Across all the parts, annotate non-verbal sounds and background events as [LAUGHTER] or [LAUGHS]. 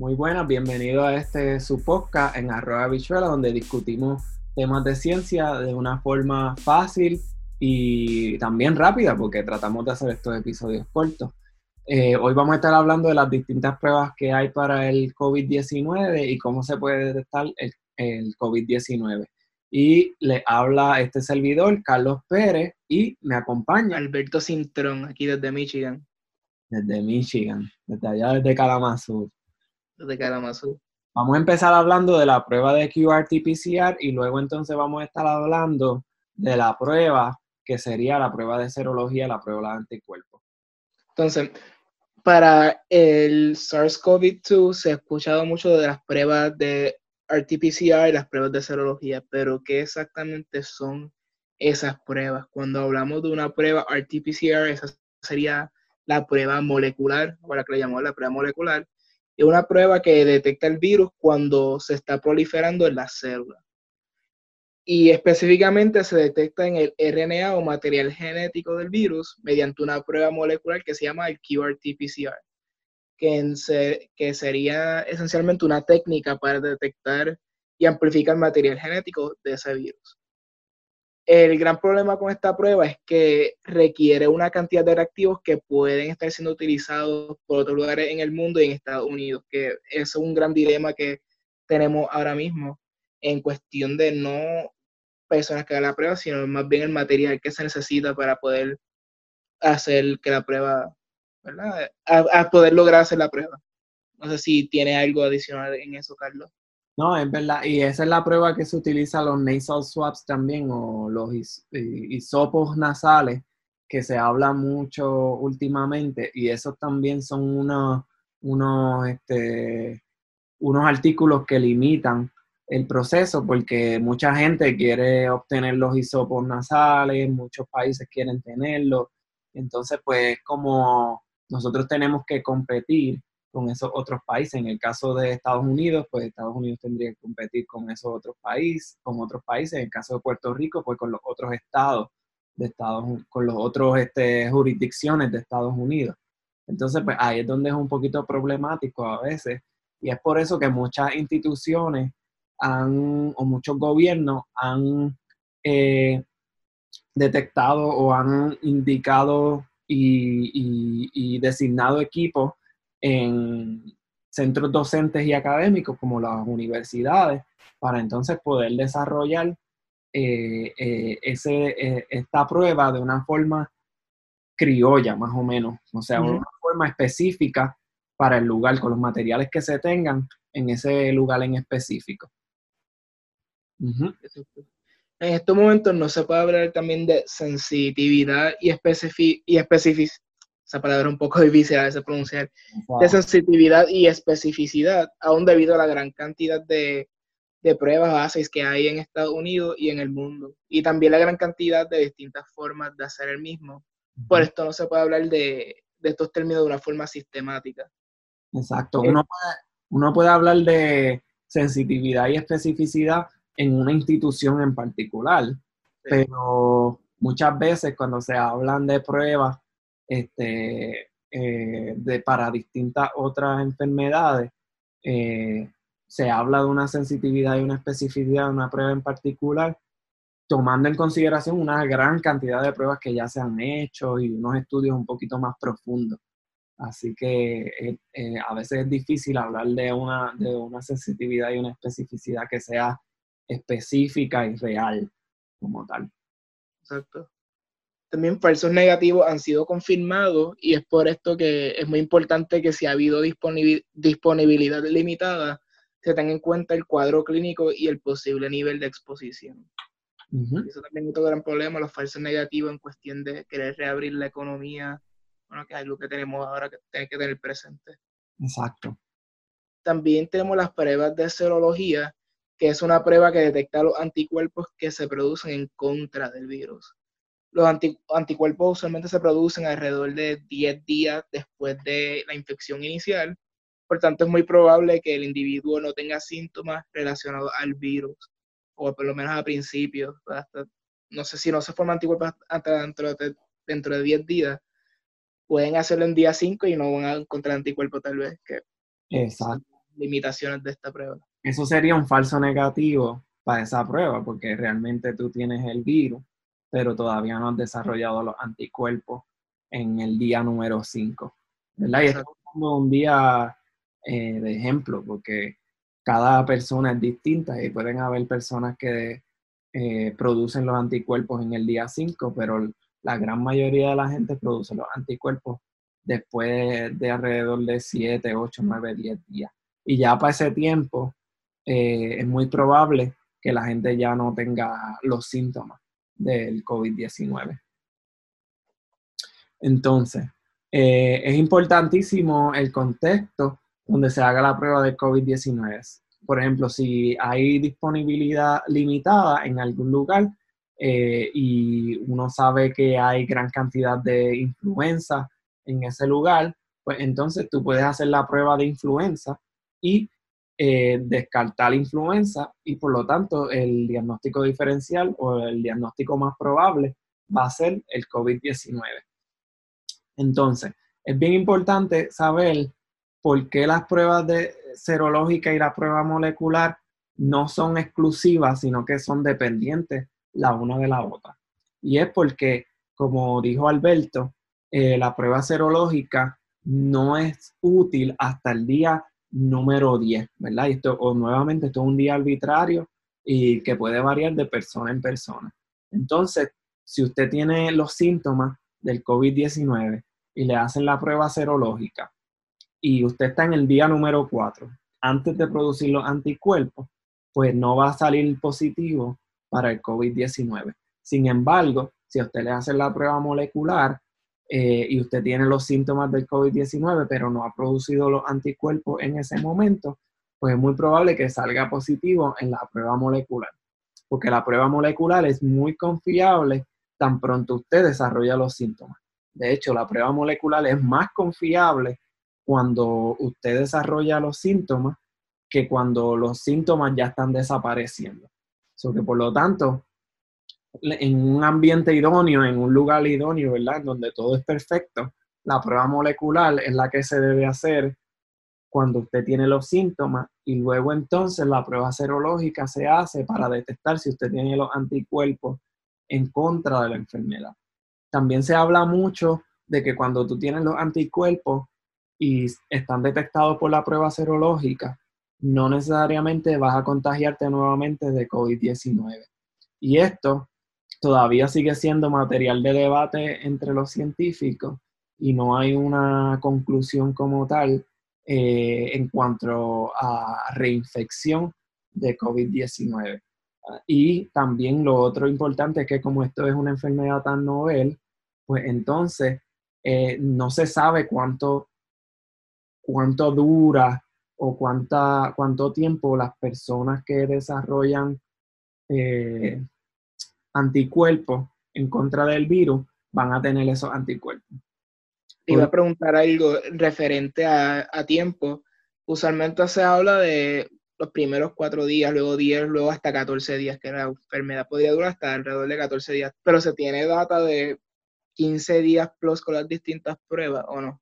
Muy buenas, bienvenido a este su podcast en arroba bichuela, donde discutimos temas de ciencia de una forma fácil y también rápida, porque tratamos de hacer estos episodios cortos. Eh, hoy vamos a estar hablando de las distintas pruebas que hay para el COVID-19 y cómo se puede detectar el, el COVID-19. Y le habla este servidor, Carlos Pérez, y me acompaña. Alberto Cintrón, aquí desde Michigan. Desde Michigan, desde allá desde Kalamazoo. Kalamazoo. Vamos a empezar hablando de la prueba de QRT-PCR y luego entonces vamos a estar hablando de la prueba que sería la prueba de serología, la prueba de anticuerpos. Entonces, para el SARS-CoV-2 se ha escuchado mucho de las pruebas de RT-PCR y las pruebas de serología, pero ¿qué exactamente son esas pruebas? Cuando hablamos de una prueba RT-PCR, esa sería la prueba molecular, o la que le llamamos la prueba molecular, es una prueba que detecta el virus cuando se está proliferando en las células. Y específicamente se detecta en el RNA o material genético del virus mediante una prueba molecular que se llama el QRT-PCR que, sería esencialmente una técnica para detectar y amplificar material genético de ese virus. El gran problema con esta prueba es que requiere una cantidad de reactivos que pueden estar siendo utilizados por otros lugares en el mundo y en Estados Unidos, que es un gran dilema que tenemos ahora mismo en cuestión de no personas que hagan la prueba, sino más bien el material que se necesita para poder hacer que la prueba ¿verdad? A, poder lograr hacer la prueba. No sé si tiene algo adicional en eso, Carlos. No, es verdad. Y esa es la prueba que se utiliza los nasal swabs también o los hisopos nasales, que se habla mucho últimamente. Y esos también son unos, unos, este, unos artículos que limitan el proceso porque mucha gente quiere obtener los hisopos nasales, muchos países quieren tenerlos. Entonces, pues como nosotros tenemos que competir con esos otros países. En el caso de Estados Unidos, pues Estados Unidos tendría que competir con esos otros países, con otros países. En el caso de Puerto Rico, pues con los otros estados de Estados con los otros este, jurisdicciones de Estados Unidos. Entonces, pues ahí es donde es un poquito problemático a veces. Y es por eso que muchas instituciones han, o muchos gobiernos han eh, detectado o han indicado y, designado equipos en centros docentes y académicos como las universidades para entonces poder desarrollar eh, eh, ese, eh, esta prueba de una forma criolla, más o menos, o sea, una forma específica para el lugar, con los materiales que se tengan en ese lugar en específico. En estos momentos no se puede hablar también de sensitividad y, especificidad, y especific esa palabra un poco difícil a veces pronunciar, de sensitividad y especificidad, aún debido a la gran cantidad de, de pruebas bases que hay en Estados Unidos y en el mundo, y también la gran cantidad de distintas formas de hacer el mismo. Por esto no se puede hablar de, de estos términos de una forma sistemática. Exacto, uno puede, uno puede hablar de sensitividad y especificidad en una institución en particular, pero muchas veces cuando se hablan de pruebas este, eh, de, para distintas otras enfermedades, eh, se habla de una sensitividad y una especificidad de una prueba en particular, tomando en consideración una gran cantidad de pruebas que ya se han hecho y unos estudios un poquito más profundos. Así que eh, a veces es difícil hablar de una, de una sensitividad y una especificidad que sea específica y real como tal. Exacto. También falsos negativos han sido confirmados y es por esto que es muy importante que si ha habido disponibilidad limitada, se tenga en cuenta el cuadro clínico y el posible nivel de exposición. Eso también es otro gran problema, los falsos negativos en cuestión de querer reabrir la economía, bueno, que es algo que tenemos ahora que tenemos que tener presente. Exacto. También tenemos las pruebas de serología, que es una prueba que detecta los anticuerpos que se producen en contra del virus. Los anticuerpos usualmente se producen alrededor de 10 días después de la infección inicial, por tanto es muy probable que el individuo no tenga síntomas relacionados al virus, o por lo menos a principios, no sé si no se forman anticuerpos hasta dentro de, dentro de 10 días, pueden hacerlo en día 5 y no van a encontrar anticuerpos tal vez. Que Exacto limitaciones de esta prueba. Eso sería un falso negativo para esa prueba, porque realmente tú tienes el virus, pero todavía no has desarrollado los anticuerpos en el día número 5. ¿Verdad? Y esto es un día eh, de ejemplo, porque cada persona es distinta y pueden haber personas que eh, producen los anticuerpos en el día 5, pero la gran mayoría de la gente produce los anticuerpos después de alrededor de 7, 8, 9, 10 días. Y ya para ese tiempo eh, es muy probable que la gente ya no tenga los síntomas del COVID-19. Entonces, eh, es importantísimo el contexto donde se haga la prueba del COVID-19. Por ejemplo, si hay disponibilidad limitada en algún lugar eh, y uno sabe que hay gran cantidad de influenza en ese lugar, pues entonces tú puedes hacer la prueba de influenza y eh, descartar la influenza y por lo tanto el diagnóstico diferencial o el diagnóstico más probable va a ser el COVID-19. Entonces, es bien importante saber por qué las pruebas de serológica y la prueba molecular no son exclusivas, sino que son dependientes la una de la otra. Y es porque, como dijo Alberto, eh, la prueba serológica no es útil hasta el día número 10, ¿verdad? Y esto, o nuevamente, esto es un día arbitrario y que puede variar de persona en persona. Entonces, si usted tiene los síntomas del COVID-19 y le hacen la prueba serológica y usted está en el día número 4, antes de producir los anticuerpos, pues no va a salir positivo para el COVID-19. Sin embargo, si a usted le hacen la prueba molecular eh, y usted tiene los síntomas del COVID-19, pero no ha producido los anticuerpos en ese momento, pues es muy probable que salga positivo en la prueba molecular. Porque la prueba molecular es muy confiable tan pronto usted desarrolla los síntomas. De hecho, la prueba molecular es más confiable cuando usted desarrolla los síntomas que cuando los síntomas ya están desapareciendo. Por lo tanto, en un ambiente idóneo, en un lugar idóneo, ¿verdad? En donde todo es perfecto, la prueba molecular es la que se debe hacer cuando usted tiene los síntomas y luego entonces la prueba serológica se hace para detectar si usted tiene los anticuerpos en contra de la enfermedad. También se habla mucho de que cuando tú tienes los anticuerpos, y están detectados por la prueba serológica, no necesariamente vas a contagiarte nuevamente de COVID-19. Y esto todavía sigue siendo material de debate entre los científicos y no hay una conclusión como tal eh, en cuanto a reinfección de COVID-19. Y también lo otro importante es que como esto es una enfermedad tan novel, pues entonces eh, no se sabe cuánto cuánto dura o cuánta, cuánto tiempo las personas que desarrollan eh, anticuerpos en contra del virus van a tener esos anticuerpos. Te iba a preguntar algo referente a, tiempo. Usualmente se habla de los primeros cuatro días, luego 10, luego hasta 14 días, que la enfermedad podría durar hasta alrededor de 14 días. Pero se tiene data de 15 días plus con las distintas pruebas, ¿o no?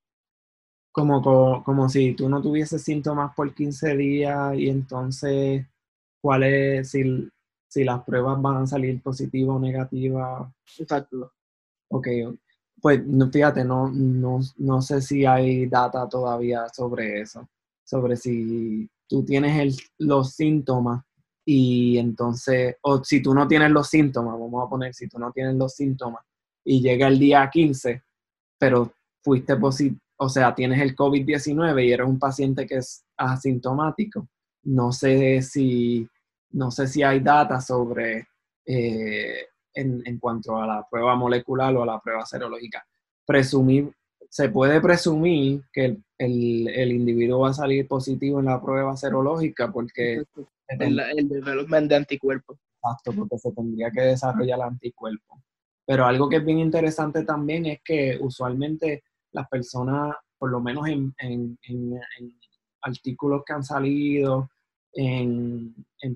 como, como, si tú no tuvieses síntomas por 15 días y entonces, ¿cuál es, si, si las pruebas van a salir positivas o negativas? Exacto. Ok, pues fíjate, no, no, no sé si hay data todavía sobre eso, sobre si tú tienes el, los síntomas y entonces, o si tú no tienes los síntomas, vamos a poner, si tú no tienes los síntomas y llega el día 15, pero fuiste positivo o sea, tienes el COVID-19 y eres un paciente que es asintomático, no sé si, no sé si hay data sobre eh, en, cuanto a la prueba molecular o a la prueba serológica. Presumir, se puede presumir que el, individuo va a salir positivo en la prueba serológica porque... El, el development de anticuerpos. Exacto, porque se tendría que desarrollar el anticuerpo. Pero algo que es bien interesante también es que usualmente las personas, por lo menos en, artículos que han salido, en,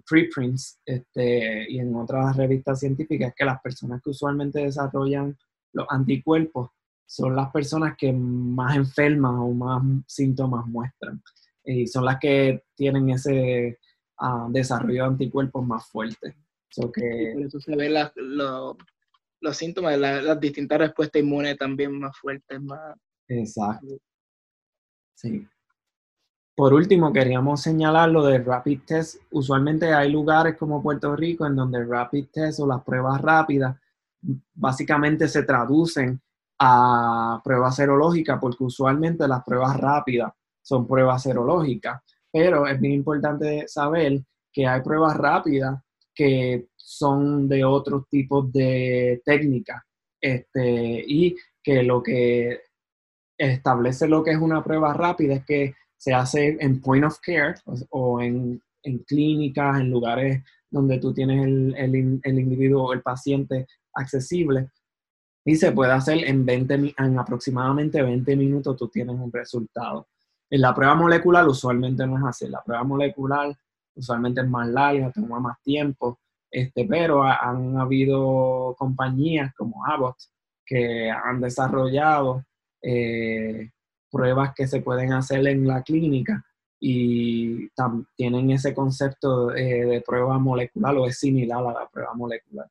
preprints este, y en otras revistas científicas, que las personas que usualmente desarrollan los anticuerpos son las personas que más enferman o más síntomas muestran. y son las que tienen ese ah, desarrollo de anticuerpos más fuerte. que, por eso se ven los síntomas, las distintas respuestas inmunes también más fuertes, más... Exacto. Sí. Por último, queríamos señalar lo de rapid test. Usualmente hay lugares como Puerto Rico en donde rapid test o las pruebas rápidas básicamente se traducen a pruebas serológicas, porque usualmente las pruebas rápidas son pruebas serológicas, pero es bien importante saber que hay pruebas rápidas que son de otros tipos de técnicas este, y que lo que establece lo que es una prueba rápida es que se hace en point of care o, en, clínicas, en lugares donde tú tienes el, el, el individuo, el paciente accesible. Y se puede hacer en, 20, en aproximadamente 20 minutos tú tienes un resultado. En la prueba molecular usualmente no es así, la prueba molecular usualmente es más larga, toma más tiempo, este, pero han habido compañías como Abbott que han desarrollado eh, pruebas que se pueden hacer en la clínica y tienen ese concepto eh, de prueba molecular o es similar a la prueba molecular.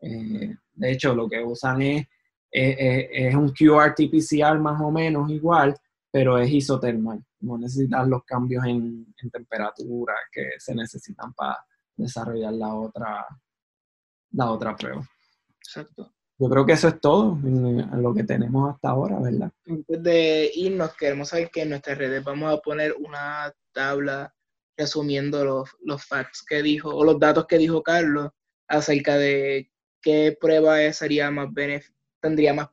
Eh, de hecho, lo que usan es, es, un QRT-PCR más o menos igual, pero es isotermal. No necesitan los cambios en, temperatura que se necesitan para desarrollar la otra, la otra prueba. Exacto. Yo creo que eso es todo en, lo que tenemos hasta ahora, ¿verdad? Antes de irnos, queremos saber que en nuestras redes vamos a poner una tabla resumiendo los, los facts que dijo, o los datos que dijo Carlos acerca de qué prueba sería más tendría más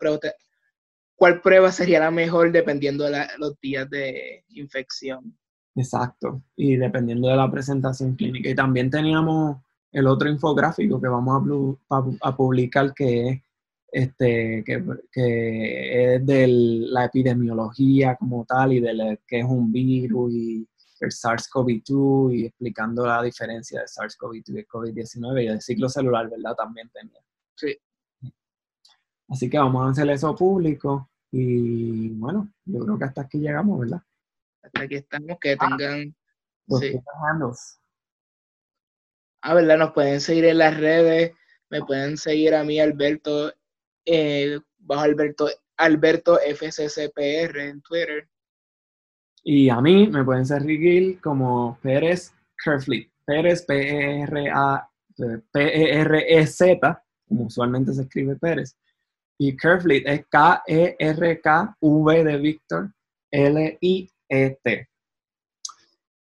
cuál prueba sería la mejor dependiendo de los días de infección. Exacto, y dependiendo de la presentación clínica. Y también teníamos el otro infográfico que vamos a, publicar que es este, que, es de la epidemiología como tal y de que es un virus y el SARS-CoV-2 y explicando la diferencia de SARS-CoV-2 y COVID-19 y el ciclo celular, ¿verdad? También tenía. Sí. Así que vamos a hacer eso público y bueno, yo creo que hasta aquí llegamos, ¿verdad? Hasta aquí estamos, que ah, tengan... Los sí. Ah, ¿verdad? Nos pueden seguir en las redes, me pueden seguir a mí, Alberto, eh, bajo Alberto, Alberto FCCPR en Twitter. Y a mí me pueden seguir como Pérez Kerfleet. Pérez, P-E-R-A, P-E-R-E-Z, como usualmente se escribe Pérez. Y Kerfleet es K-E-R-K-V de Víctor, L-I-E-T.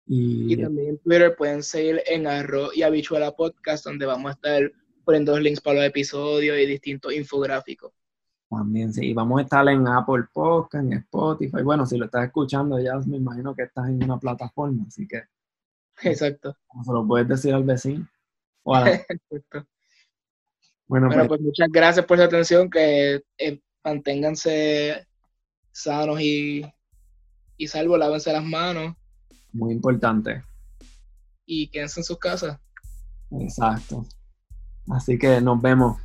Y, también en Twitter pueden seguir en Arro y Habichuela Podcast, donde vamos a estar poniendo links para los episodios y distintos infográficos. También, sí. Y vamos a estar en Apple Podcast, en Spotify. Bueno, si lo estás escuchando, ya me imagino que estás en una plataforma, así que. Exacto. Se lo puedes decir al vecino. [LAUGHS] Bueno, pues, pues, muchas gracias por su atención, que eh, manténganse sanos y, y salvos, lávense las manos. Muy importante. Y quédense en sus casas. Exacto. Así que nos vemos.